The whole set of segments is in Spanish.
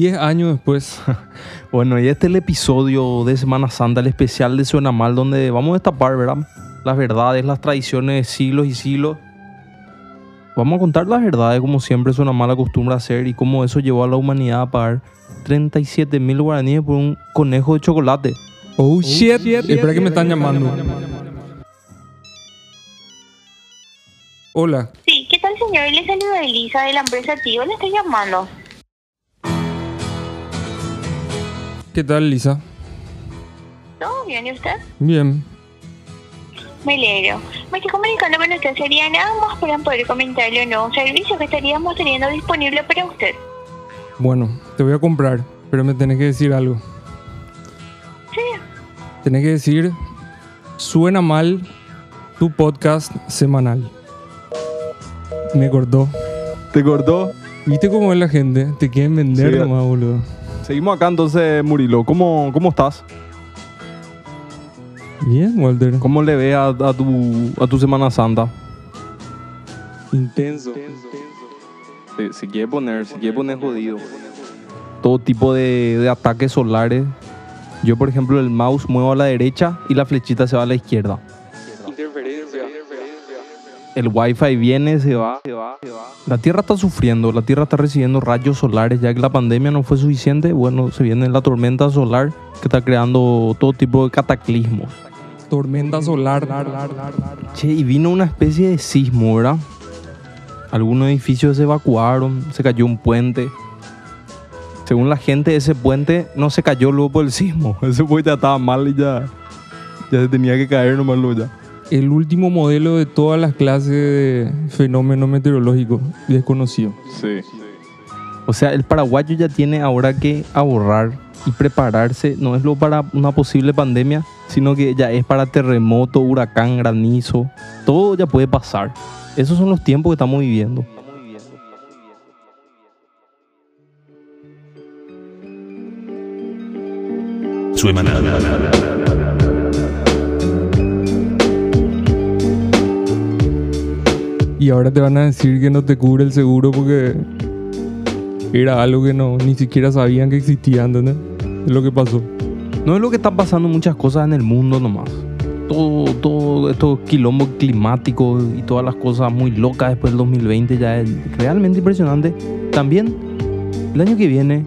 10 años después. Bueno, y este es el episodio de Semana Santa, el especial de Suena Mal, donde vamos a destapar, ¿verdad? Las verdades, las tradiciones de siglos y siglos. Vamos a contar las verdades como siempre Suena Mal acostumbra hacer y cómo eso llevó a la humanidad a pagar 37 mil guaraníes por un conejo de chocolate. Oh, shit. Espera que me están llamando. Hola. Sí, ¿qué tal señor? Le saluda Elisa de la empresa Tío, le estoy llamando. ¿Qué tal, Lisa? ¿Todo bien y usted? Bien. Me alegro. Me estoy comunicando con usted. Sería nada más para poder comentarle un nuevo servicio que estaríamos teniendo disponible para usted. Bueno, te voy a comprar, pero me tenés que decir algo. Sí. Tenés que decir, suena mal tu podcast semanal. Me cortó. ¿Te cortó? ¿Viste cómo es la gente? Te quieren vender Sí. nomás, boludo. Seguimos acá entonces, Murilo. ¿Cómo, cómo estás? Bien, Walter. ¿Cómo le ves a, a tu, a tu Semana Santa? Intenso. Se, se quiere poner, se quiere poner jodido. Todo tipo de, de ataques solares. Yo, por ejemplo, el mouse muevo a la derecha y la flechita se va a la izquierda. El wifi viene, se va, se va, se va. La Tierra está sufriendo, la Tierra está recibiendo rayos solares, ya que la pandemia no fue suficiente. Bueno, se viene la tormenta solar que está creando todo tipo de cataclismos. Tormenta solar. Che, y vino una especie de sismo, ¿verdad? Algunos edificios se evacuaron, se cayó un puente. Según la gente, ese puente no se cayó luego por el sismo. Ese puente ya estaba mal y ya, ya se tenía que caer nomás luego ya. El último modelo de todas las clases de fenómeno meteorológico desconocido. Sí. O sea, el paraguayo ya tiene ahora que ahorrar y prepararse, no es lo para una posible pandemia, sino que ya es para terremoto, huracán, granizo, todo ya puede pasar. Esos son los tiempos que estamos viviendo. Y ahora te van a decir que no te cubre el seguro porque era algo que no ni siquiera sabían que existía, ¿entendés? Es lo que pasó. No es lo que está pasando muchas cosas en el mundo nomás. Todo, todo estos quilombos climáticos y todas las cosas muy locas después del 2020 ya es realmente impresionante. También el año que viene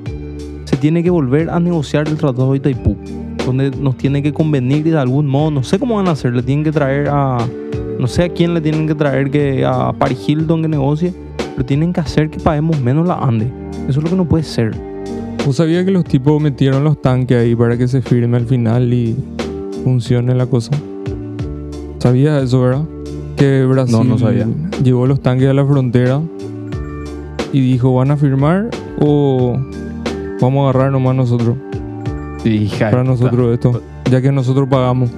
se tiene que volver a negociar el Tratado de Itaipú, donde nos tiene que convenir de algún modo, no sé cómo van a hacer, le tienen que traer a, no sé a quién le tienen que traer que a Paris Hilton que negocie, pero tienen que hacer que paguemos menos la ANDE. Eso es lo que no puede ser. ¿Vos sabías que los tipos metieron los tanques ahí para que se firme al final y funcione la cosa? ¿Sabías eso, verdad? Que Brasil No, no sabía. llevó los tanques a la frontera y dijo, ¿van a firmar o vamos a agarrar nomás nosotros? Hija para nosotros esto, ya que nosotros pagamos.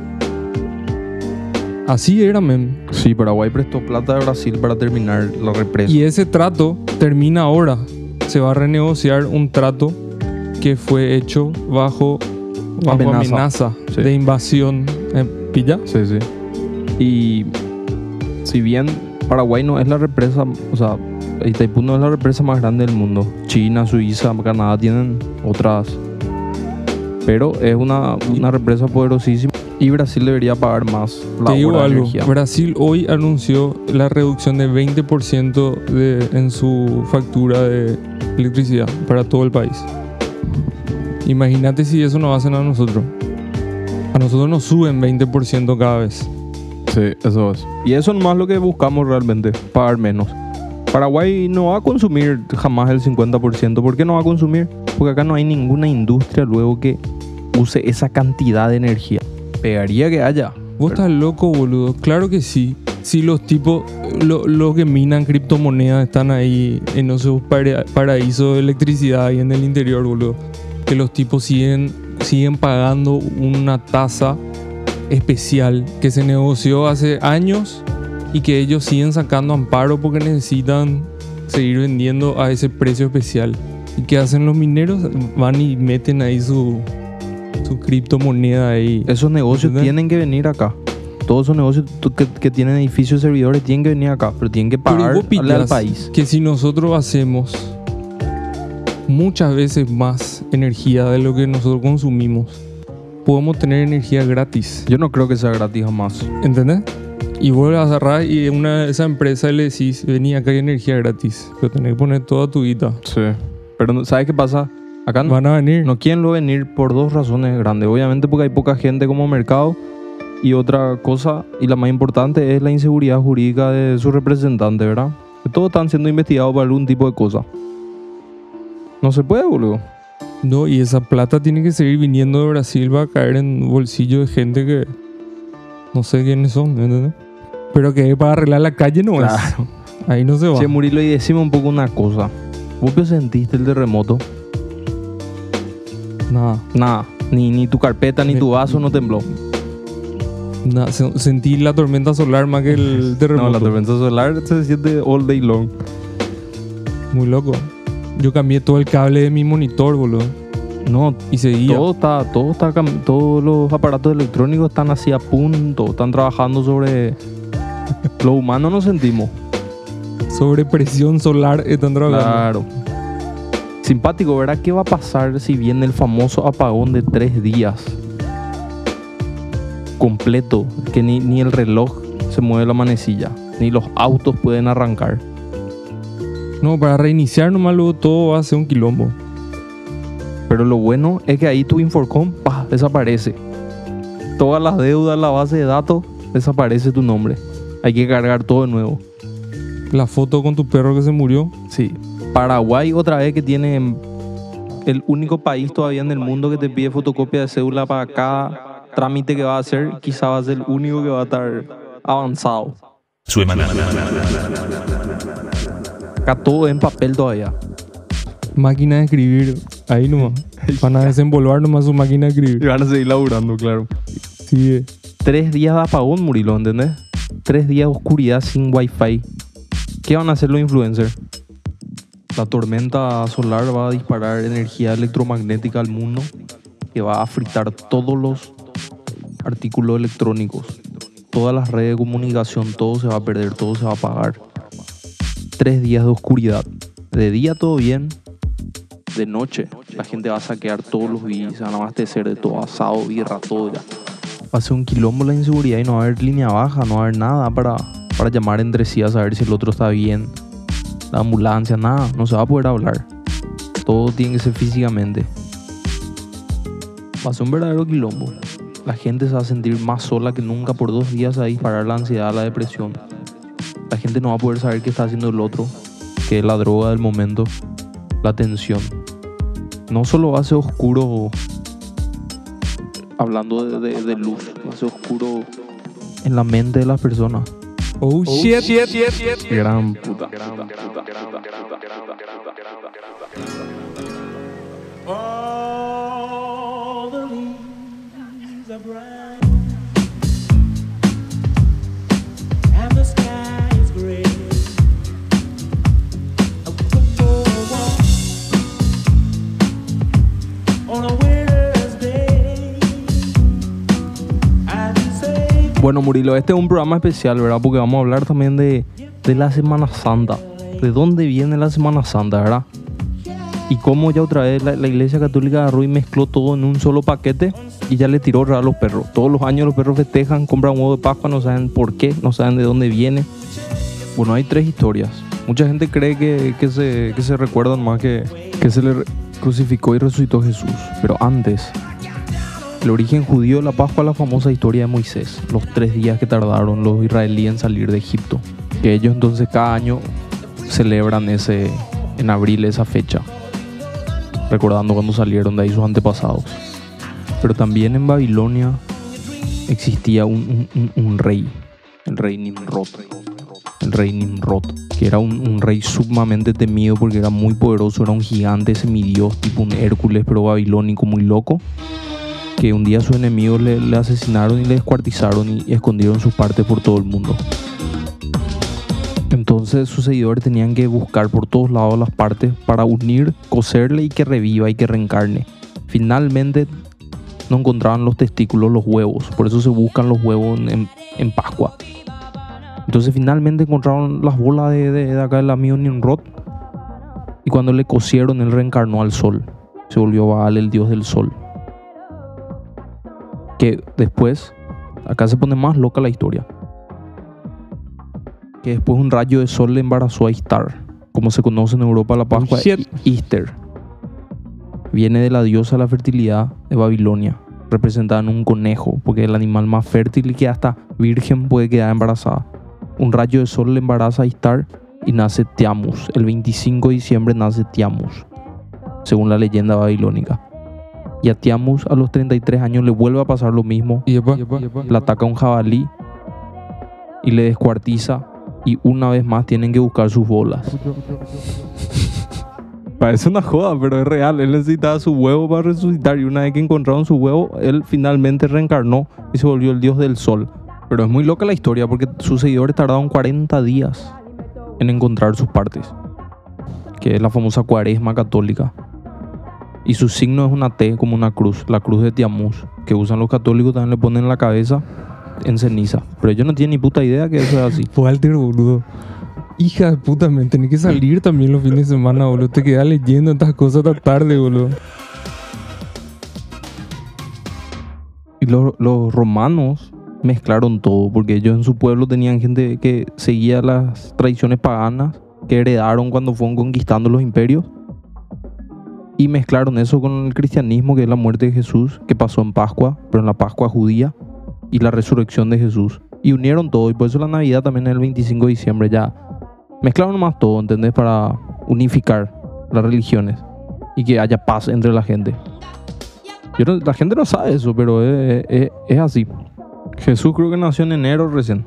Así era, men. Sí, Paraguay prestó plata de Brasil para terminar la represa. Y ese trato termina ahora. Se va a renegociar un trato que fue hecho bajo, bajo Amenaza. amenaza, Sí. de invasión. Eh, ¿Pilla? Sí, sí. Y si bien Paraguay no es la represa, o sea, Itaipú no es la represa más grande del mundo. China, Suiza, Canadá tienen otras. Pero es una, una represa poderosísima. Y Brasil debería pagar más la Te digo hora de algo. energía. Brasil hoy anunció la reducción de 20% de, en su factura de electricidad para todo el país. Imagínate si eso nos hacen a nosotros. A nosotros nos suben 20% cada vez. Sí, eso es. Y eso es más lo que buscamos realmente, pagar menos. Paraguay no va a consumir jamás el 50%. ¿Por qué no va a consumir? Porque acá no hay ninguna industria luego que use esa cantidad de energía. Pegaría que haya. Vos estás loco, boludo. Claro que sí. Si los tipos, lo- los que minan criptomonedas están ahí en esos para- paraísos de electricidad ahí en el interior, boludo. Que los tipos siguen, siguen pagando una tasa especial que se negoció hace años y que ellos siguen sacando amparo porque necesitan seguir vendiendo a ese precio especial. ¿Y qué hacen los mineros? Van y meten ahí su, su criptomoneda ahí. Esos negocios ¿Entendés? tienen que venir acá. Todos esos negocios que, que tienen edificios servidores tienen que venir acá, pero tienen que pagar al país. que si nosotros hacemos muchas veces más energía de lo que nosotros consumimos. Podemos tener energía gratis. Yo no creo que sea gratis jamás. ¿Entendés? Y vos a agarrar y una esa empresa le decís, vení, acá hay energía gratis. Pero tenés que poner toda tu guita. Sí. Pero ¿sabes qué pasa? Acá no, Van a venir. no quieren lo venir por dos razones grandes. Obviamente porque hay poca gente como mercado. Y otra cosa, y la más importante, es la inseguridad jurídica de su representante, ¿verdad? Que todos están siendo investigados por algún tipo de cosa. No se puede, boludo. No, y esa plata tiene que seguir viniendo de Brasil, va a caer en bolsillo de gente que no sé quiénes son, ¿entendés? Pero que para arreglar la calle no es. Ahí no se va. Che, Murilo, y decime un poco una cosa. ¿Vos qué sentiste el terremoto? Nada, Nada. Ni, ni tu carpeta ni tu vaso no tembló. Se- Sentí la tormenta solar más que el terremoto. No, la tormenta solar se siente all day long. Muy loco. Yo cambié todo el cable de mi monitor, boludo. No, Y seguía. todo está, todo está, cam- todos los aparatos electrónicos están así a punto, están trabajando sobre lo humano nos sentimos. Sobre presión solar están trabajando. Claro. Simpático, ¿verdad? ¿Qué va a pasar si viene el famoso apagón de tres días? Completo, que ni, ni el reloj se mueve la manecilla, ni los autos pueden arrancar. No, para reiniciar nomás luego todo va a ser un quilombo. Pero lo bueno es que ahí tu Inforcom desaparece. Todas las deudas, la base de datos, desaparece tu nombre. Hay que cargar todo de nuevo. La foto con tu perro que se murió. Sí. Paraguay otra vez que tiene el único país todavía en el mundo que te pide fotocopia de cédula para cada trámite que va a hacer, quizá va a ser el único que va a estar avanzado. Acá todo en papel todavía. Máquina de escribir. Ahí nomás. Van a desenvolver nomás su máquina de Y escribir. van a seguir laburando, claro. Sigue. Tres días de apagón, Murilo, ¿entendés? Tres días de oscuridad sin wifi. ¿Qué van a hacer los influencers? La tormenta solar va a disparar energía electromagnética al mundo que va a fritar todos los artículos electrónicos. Todas las redes de comunicación, todo se va a perder, todo se va a apagar. Tres días de oscuridad. De día todo bien, de noche la gente va a saquear todos los billetes, se van a abastecer de todo, asado, birra, todo ya. Va a ser un quilombo la inseguridad y no va a haber línea baja, no va a haber nada para, para llamar entre sí a saber si el otro está bien. La ambulancia, nada, no se va a poder hablar. Todo tiene que ser físicamente. Ser un verdadero quilombo. La gente se va a sentir más sola que nunca por dos días a disparar la ansiedad, la depresión. La gente no va a poder saber qué está haciendo el otro, que es la droga del momento, la tensión. No solo va a ser oscuro hablando de, de- de luz, va a ser oscuro en la mente de las personas. Oh, shit. Gran puta. All the leaves are brown, Murilo, este es un programa especial, ¿verdad? Porque vamos a hablar también de, de la Semana Santa. ¿De dónde viene la Semana Santa, verdad? Y cómo ya otra vez la, la Iglesia Católica agarró y mezcló todo en un solo paquete y ya le tiró a los perros. Todos los años los perros festejan, compran huevo de Pascua, no saben por qué, no saben de dónde viene. Bueno, hay tres historias. Mucha gente cree que, que se, que se recuerdan más que, que se le crucificó y resucitó Jesús. Pero antes, el origen judío de la Pascua es la famosa historia de Moisés, los tres días que tardaron los israelíes en salir de Egipto. Que ellos entonces cada año celebran ese, en abril esa fecha, recordando cuando salieron de ahí sus antepasados. Pero también en Babilonia existía un, rey, el rey Nimrod. El rey Nimrod, que era un, un rey sumamente temido porque era muy poderoso, era un gigante semidios, tipo un Hércules, pero babilónico, muy loco que un día sus enemigos le, asesinaron y le descuartizaron y, escondieron sus partes por todo el mundo. Entonces sus seguidores tenían que buscar por todos lados las partes para unir, coserle y que reviva y que reencarne. Finalmente no encontraban los testículos, los huevos, por eso se buscan los huevos en, en- en Pascua. Entonces finalmente encontraron las bolas de, de, de acá del amigo Nimrod Y cuando le cosieron, él reencarnó al sol. Se volvió Baal, el dios del sol. Que después, acá se pone más loca la historia. Que después un rayo de sol le embarazó a Istar, como se conoce en Europa la Pascua. Easter. Viene de la diosa de la fertilidad de Babilonia, representada en un conejo, porque es el animal más fértil y que hasta virgen puede quedar embarazada. Un rayo de sol le embaraza a Istar y nace Tiamus. El 25 de diciembre nace Tiamus, según la leyenda babilónica. Y a Tiamus a los 33 años le vuelve a pasar lo mismo. Y epa, La ataca un jabalí y le descuartiza. Y una vez más tienen que buscar sus bolas. Parece una joda, pero es real. Él necesitaba su huevo para resucitar. Y una vez que encontraron su huevo, él finalmente reencarnó y se volvió el dios del sol. Pero es muy loca la historia porque sus seguidores tardaron 40 días en encontrar sus partes. Que es la famosa cuaresma católica. Y su signo es una T como una cruz, la cruz de Tiamuz, que usan los católicos, también le ponen en la cabeza en ceniza. Pero ellos no tienen ni puta idea que eso es así. Walter, boludo. Hija de puta, me tenés que salir también los fines de semana, boludo. Te quedas leyendo estas cosas tan tarde, boludo. Y los, los romanos mezclaron todo, porque ellos en su pueblo tenían gente que seguía las tradiciones paganas que heredaron cuando fueron conquistando los imperios. Y mezclaron eso con el cristianismo, que es la muerte de Jesús, que pasó en Pascua, pero en la Pascua judía, y la resurrección de Jesús. Y unieron todo, y por eso la Navidad también es el 25 de diciembre, ya. Mezclaron más todo, ¿entendés? Para unificar las religiones y que haya paz entre la gente. Yo no- la gente no sabe eso, pero es, es- es así. Jesús creo que nació en enero recién.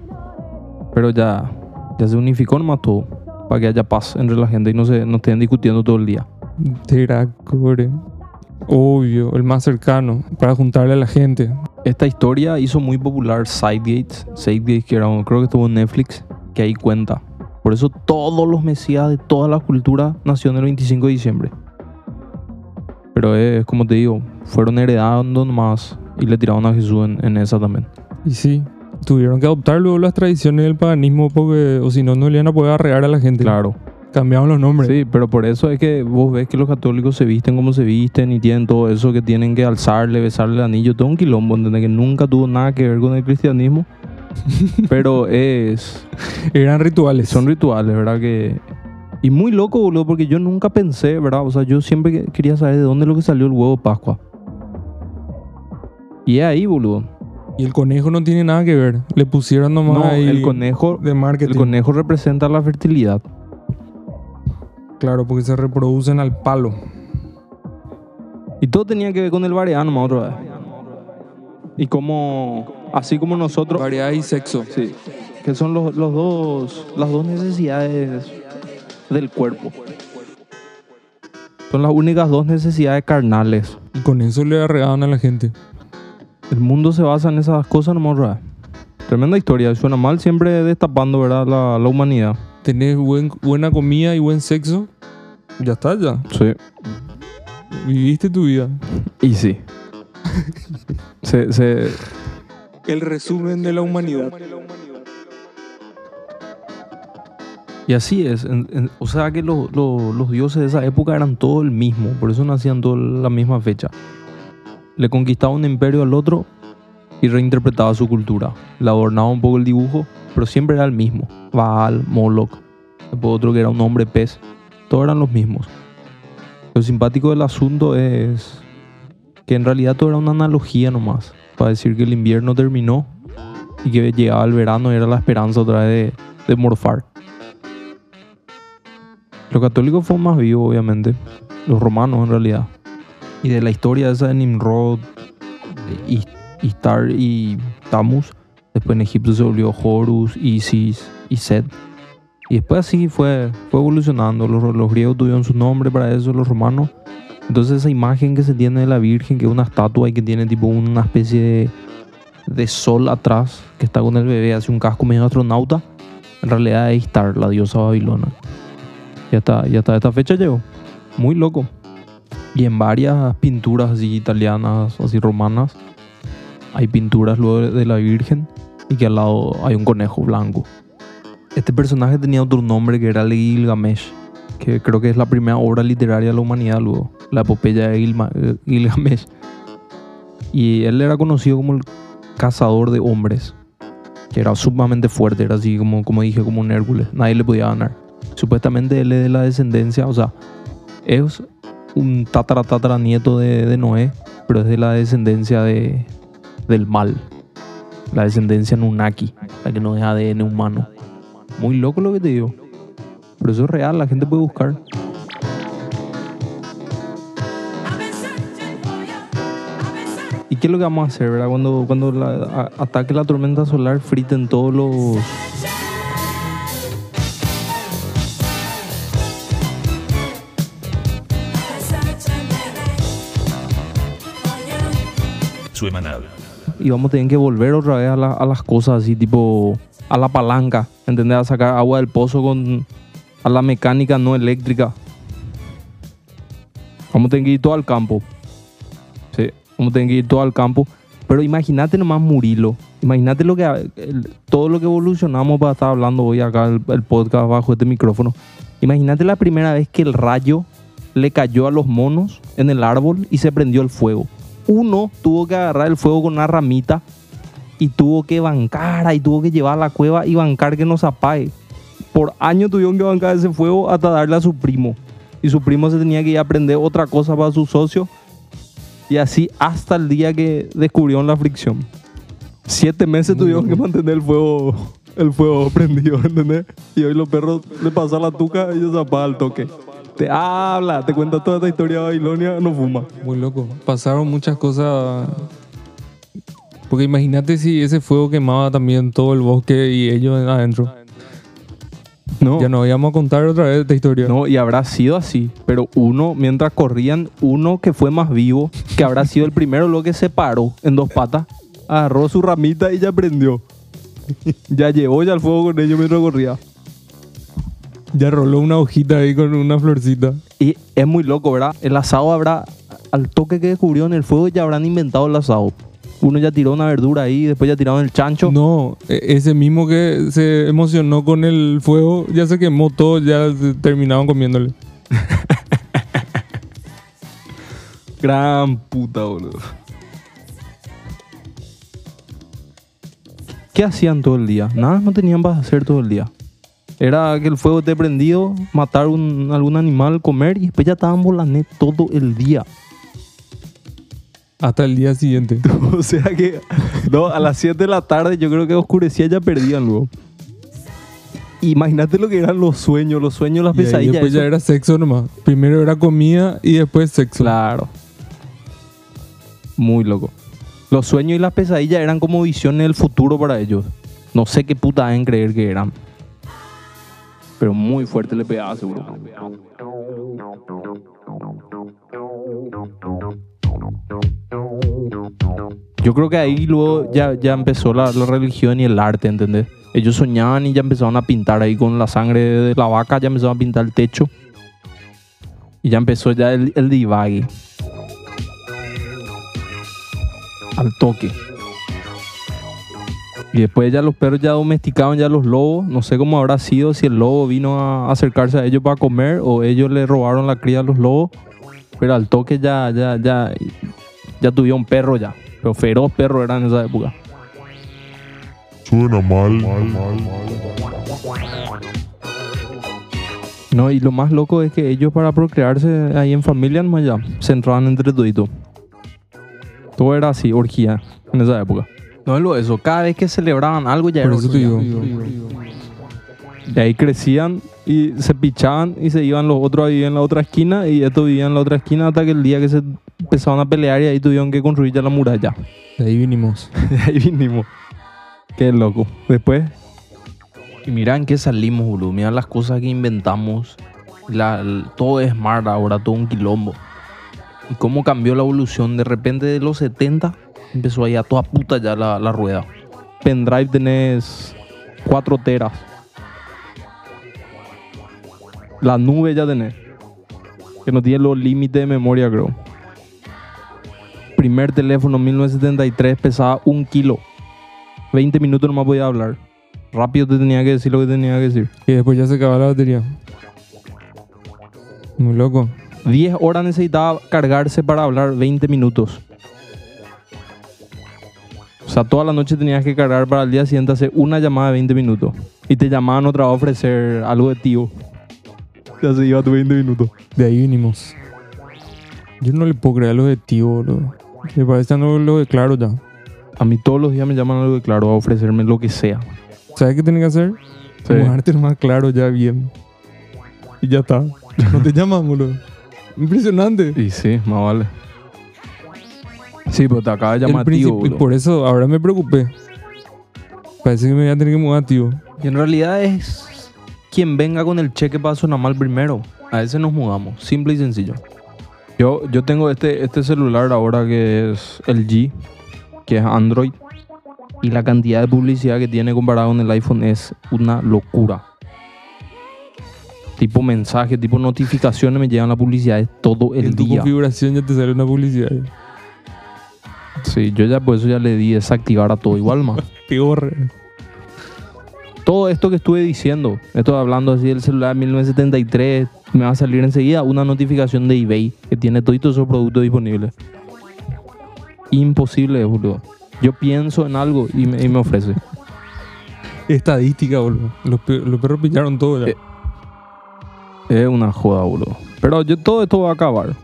Pero ya, ya se unificó nomás todo. Para que haya paz entre la gente y no, se, no estén discutiendo todo el día. Teracore. Obvio, el más cercano, para juntarle a la gente. Esta historia hizo muy popular Sidegates. Sidegates, que era, creo que estuvo en Netflix, que ahí cuenta. Por eso todos los mesías de todas las culturas nacieron el 25 de diciembre. Pero es como te digo, fueron heredando nomás y le tiraron a Jesús en, en esa también. Y sí, tuvieron que adoptar luego las tradiciones del paganismo porque, o si no, no le iban a poder arrear a la gente. Claro. Cambiaron los nombres. Sí, pero por eso es que vos ves que los católicos se visten como se visten y tienen todo eso que tienen que alzarle, besarle el anillo, todo un quilombo, ¿entendés? Que nunca tuvo nada que ver con el cristianismo. pero es... Eran rituales. Son rituales, ¿verdad? Que... Y muy loco, boludo, porque yo nunca pensé, ¿verdad? O sea, yo siempre que- quería saber de dónde es lo que salió el huevo de Pascua. Y es ahí, boludo. Y el conejo no tiene nada que ver. Le pusieron nomás No, ahí el conejo, de marketing. el conejo representa la fertilidad. Claro, porque se reproducen al palo. Y todo tenía que ver con el variano, más otra vez. Y como, así como nosotros, Variedad y sexo. sí, que son los, los dos, las dos necesidades del cuerpo. Son las únicas dos necesidades carnales. Y con eso le arreaban a la gente. El mundo se basa en esas cosas, no otra vez. Tremenda historia, suena mal siempre destapando, ¿verdad? La, la humanidad. Tenés buen- buena comida y buen sexo. Ya está, ya. Sí. Viviste tu vida. Y sí. se, se, El resumen de la humanidad. Y así es. en- en- o sea que lo- lo- los dioses de esa época eran todos el mismo. Por eso nacían todos la misma fecha. Le conquistaba un imperio al otro y reinterpretaba su cultura. Le adornaba un poco el dibujo, pero siempre era el mismo. Baal, Moloch. Después otro que era un hombre pez. Todos eran los mismos. Lo simpático del asunto es que en realidad todo era una analogía nomás. Para decir que el invierno terminó y que llegaba el verano y era la esperanza otra vez de, de morfar. Los católicos fueron más vivos, obviamente. Los romanos, en realidad. Y de la historia esa de Nimrod, Is- Istar y Tamus. Después en Egipto se volvió Horus, Isis y Set. Y después así fue, fue evolucionando. Los, los griegos tuvieron su nombre para eso, los romanos. Entonces esa imagen que se tiene de la Virgen, que es una estatua y que tiene tipo una especie de, de sol atrás, que está con el bebé, hace un casco medio astronauta, en realidad es Istar, la diosa babilona. Ya está, esta fecha llegó. Muy loco. Y en varias pinturas así italianas, así romanas, hay pinturas luego de- la Virgen y que al lado hay un conejo blanco. Este personaje tenía otro nombre que era Gilgamesh. que creo que es la primera obra literaria de la humanidad, luego, la epopeya de eh, Gilgamesh. Y él era conocido como el cazador de hombres, que era sumamente fuerte, era así como, como dije, como un Hércules, nadie le podía ganar. Supuestamente él es de la descendencia, o sea, es un tatara tatara nieto de, de Noé, pero es de la descendencia de, del mal, la descendencia Nunaki, la que no es ADN humano. Muy loco lo que te digo. Pero eso es real, la gente puede buscar. ¿Y qué es lo que vamos a hacer, verdad? Cuando, cuando la- ataque la tormenta solar, friten todos los... Semanal. Y vamos a tener que volver otra vez a, la- a las cosas así, tipo... A la palanca, ¿entendés? A sacar agua del pozo con... A la mecánica no eléctrica. Vamos a tener que ir todo al campo. Sí, vamos a tener que ir todo al campo. Pero imagínate nomás Murilo. Imagínate lo que, el- todo lo que evolucionamos para estar hablando hoy acá, el podcast bajo este micrófono. Imagínate la primera vez que el rayo le cayó a los monos en el árbol y se prendió el fuego. Uno tuvo que agarrar el fuego con una ramita y tuvo que bancar y tuvo que llevar a la cueva y bancar que no se apague. Por años tuvieron que bancar ese fuego hasta darle a su primo. Y su primo se tenía que ir a aprender otra cosa para su socio. Y así hasta el día que descubrieron la fricción. Siete meses tuvieron que mantener el fuego, el fuego prendido, ¿entendés? Y hoy los perros le pasan la tuca y ellos se apagan al toque. Te habla, te cuenta toda esta historia de Babilonia, no fuma. Muy loco. Pasaron muchas cosas. Porque imagínate si ese fuego quemaba también todo el bosque y ellos adentro. No. Ya no íbamos a contar otra vez esta historia. No, y habrá sido así. Pero uno, mientras corrían, uno que fue más vivo, que habrá sido el primero, lo que se paró en dos patas, agarró su ramita y ya prendió. Ya llevó ya el fuego con ellos mientras corría. Ya roló una hojita ahí con una florcita. Y es muy loco, ¿verdad? El asado habrá, al toque que descubrió en el fuego, ya habrán inventado el asado. Uno ya tiró una verdura ahí, después ya tiraron el chancho. No, e- ese mismo que se emocionó con el fuego, ya se quemó todo, ya terminaron comiéndole. Gran puta, boludo. ¿Qué hacían todo el día? Nada, no tenían para hacer todo el día. Era que el fuego esté prendido, matar un, algún animal, comer y después ya estaban volando todo el día. Hasta el día siguiente. o sea que no, a las 7 de la tarde yo creo que oscurecía ya perdían luego. Imagínate lo que eran los sueños, los sueños, las Y pesadillas. después eso. ya era sexo nomás. Primero era comida y después sexo. Claro. Muy loco. Los sueños y las pesadillas eran como visiones del futuro para ellos. No sé qué puta deben creer que eran. Pero muy fuerte le pegaba seguro. Yo creo que ahí luego ya, ya empezó la, la religión y el arte, ¿entendés? Ellos soñaban y ya empezaron a pintar ahí con la sangre de la vaca, ya empezaron a pintar el techo. Y ya empezó ya el, el divague. Al toque. Y después ya los perros ya domesticaban ya los lobos. No sé cómo habrá sido, si el lobo vino a acercarse a ellos para comer o ellos le robaron la cría a los lobos. Pero al toque ya, ya, ya, ya tuvieron perro ya. Pero feroz perro era en esa época. Suena mal. No, y lo más loco es que ellos para procrearse ahí en familia nomás ya se entraban entre toditos. Todo era así, orgía, en esa época. No es lo eso, cada vez que celebraban algo ya Por era eso te orgía. digo. Y ahí crecían y se pichaban y se iban los otros a vivir en la otra esquina y estos vivían en la otra esquina hasta que el día que se empezaban a pelear y ahí tuvieron que construir ya la muralla. De ahí vinimos. De ahí vinimos. Qué loco. Después. Y mira en qué salimos, boludo. Mira las cosas que inventamos. La- el- todo es smart ahora, todo un quilombo. Y cómo cambió la evolución. De repente de los 70 empezó ahí a toda puta ya la, la rueda. Pendrive tenés 4 teras. La nube ya tenés. Que no tiene los límites de memoria, creo. Primer teléfono 1973 pesaba un kilo. 20 minutos nomás podía hablar. Rápido te tenía que decir lo que tenía que decir. Y después ya se acababa la batería. Muy loco. 10 horas necesitaba cargarse para hablar 20 minutos. Sea, toda la noche tenías que cargar para el día siguiente hacer una llamada de 20 minutos. Y te llamaban otra vez a ofrecer algo de tío. Ya se iba tu 20 minutos. De ahí vinimos. Yo no le puedo creer a los de tío, boludo. Me parece no lo de claro ya. A mí todos los días me llaman algo de claro a ofrecerme lo que sea. ¿Sabes qué tiene que hacer? Sí. Mojarte más claro ya bien. Y ya está. No te llamas, boludo. Impresionante. Y sí, más vale. Sí, pero te acaba de llamar tío. boludo. por eso ahora me preocupé. Parece que me voy a tener que mudar, tío. Y en realidad es quien venga con el cheque para sonar mal primero. A ese nos mudamos. Simple y sencillo. Yo, yo tengo este, este celular ahora que es el G, que es Android. Y la cantidad de publicidad que tiene comparado con el iPhone es una locura. Tipo mensajes, tipo notificaciones me llegan las publicidades todo el en tu día. configuración ya te sale una publicidad. Sí, yo ya por eso ya le di desactivar a todo igual más. Peor. todo esto que estuve diciendo, estoy hablando así del celular 1973, me va a salir enseguida una notificación de eBay que tiene todos esos productos disponibles. Imposible, boludo. Yo pienso en algo y me, y me ofrece. Estadística, boludo. Los, pe- los perros pillaron todo ya. Eh, Es una joda, boludo. Pero yo, todo esto va a acabar.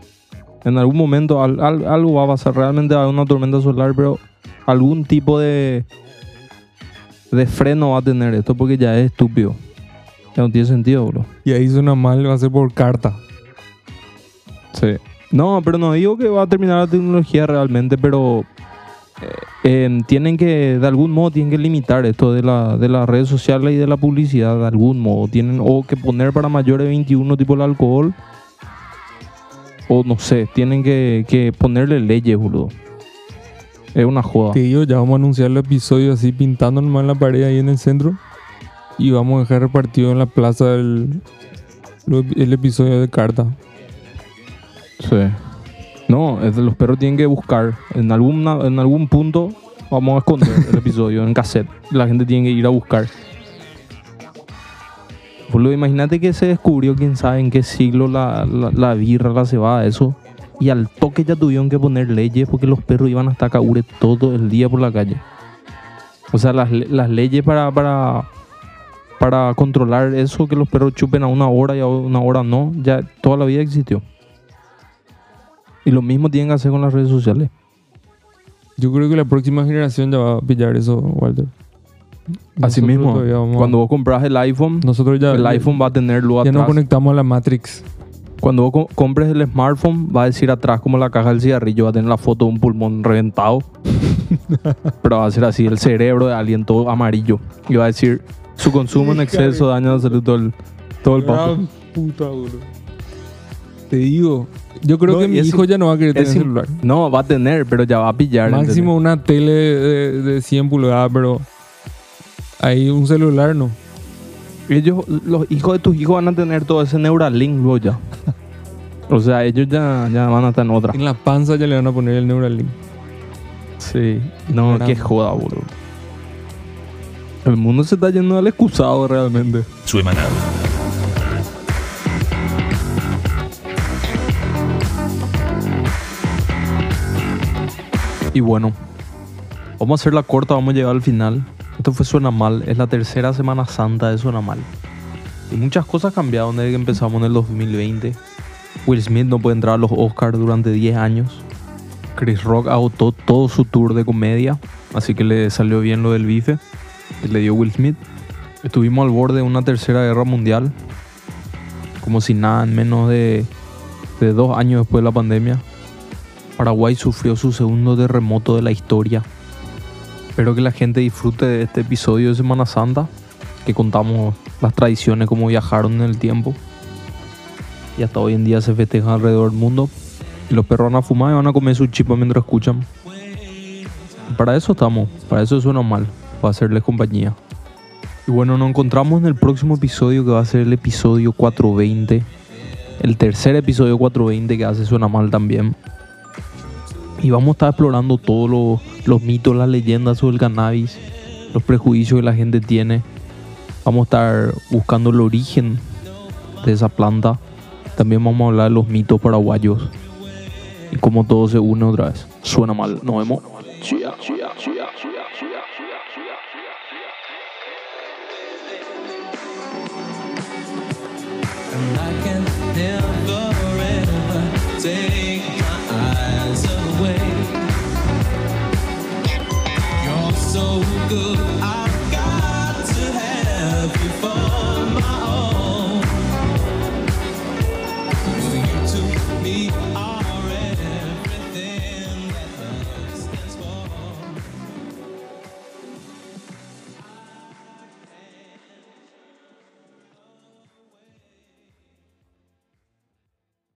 En algún momento al- al- algo va a pasar. Realmente va a haber una tormenta solar, pero algún tipo de, de freno va a tener esto porque ya es estúpido. Ya no tiene sentido, boludo. Y ahí suena mal, va a ser por carta. Sí. No, pero no digo que va a terminar la tecnología realmente, pero eh, eh, tienen que, de algún modo, tienen que limitar esto de, la, de las redes sociales y de la publicidad, de algún modo. Tienen o que poner para mayores de 21 tipo el alcohol, o no sé, tienen que, que ponerle leyes, boludo. Es una joda. Te digo, ya vamos a anunciar el episodio así pintando nomás en la pared ahí en el centro. Y vamos a dejar repartido en la plaza el, el episodio de carta. Sí. No, los perros tienen que buscar. En, alguna, en algún punto vamos a esconder el episodio en cassette. La gente tiene que ir a buscar. Boludo, imagínate que se descubrió, quién sabe en qué siglo, la, la, la birra, la cebada, eso. Y al toque ya tuvieron que poner leyes porque los perros iban hasta Caure todo el día por la calle. O sea, las, las leyes para, para, para controlar eso, que los perros chupen a una hora y a una hora no, ya toda la vida existió. Y lo mismo tienen que hacer con las redes sociales. Yo creo que la próxima generación ya va a pillar eso, Walter. Así mismo, vamos cuando vos compras el iPhone, nosotros ya, el iPhone va a tenerlo ya nos atrás. conectamos a la Matrix. Cuando vos co- compres el smartphone, va a decir atrás como la caja del cigarrillo, va a tener la foto de un pulmón reventado. Pero va a ser así, el cerebro de alguien todo amarillo. Y va a decir, su consumo en exceso daña la salud todo el, todo el papo. Puta. Te digo, yo creo No, que mi hijo ya no va a querer tener celular. No, va a tener, pero ya va a pillar. Máximo una tele de, de 100 pulgadas, pero ahí un celular no. Ellos, los hijos de tus hijos van a tener todo ese Neuralink luego ya. O sea, ellos ya, ya van a estar en otra. En la panza ya le van a poner el Neuralink. Sí. No, qué joda, boludo. El mundo se está yendo al excusado realmente. Suemanal. Y bueno, vamos a hacer la corta, vamos a llegar al final. Esto fue Suena Mal, es la tercera Semana Santa de Suena Mal. Y muchas cosas cambiaron desde que empezamos en el 2020. Will Smith no puede entrar a los Oscars durante 10 años. Chris Rock agotó todo su tour de comedia, así que le salió bien lo del bife que le dio Will Smith. Estuvimos al borde de una tercera guerra mundial, como si nada, en menos de, de dos años después de la pandemia. Paraguay sufrió su segundo terremoto de la historia. Espero que la gente disfrute de este episodio de Semana Santa, que contamos las tradiciones, cómo viajaron en el tiempo. Y hasta hoy en día se festejan alrededor del mundo. Y los perros van a fumar y van a comer su chipa mientras escuchan. Y para eso estamos, para eso suena mal, para hacerles compañía. Y bueno, nos encontramos en el próximo episodio que va a ser el episodio 420. El tercer episodio 420 que hace suena mal también. Y vamos a estar explorando todos los, los mitos, las leyendas sobre el cannabis, los prejuicios que la gente tiene. Vamos a estar buscando el origen de esa planta. También vamos a hablar de los mitos paraguayos y cómo todo se une otra vez. Suena mal, nos vemos.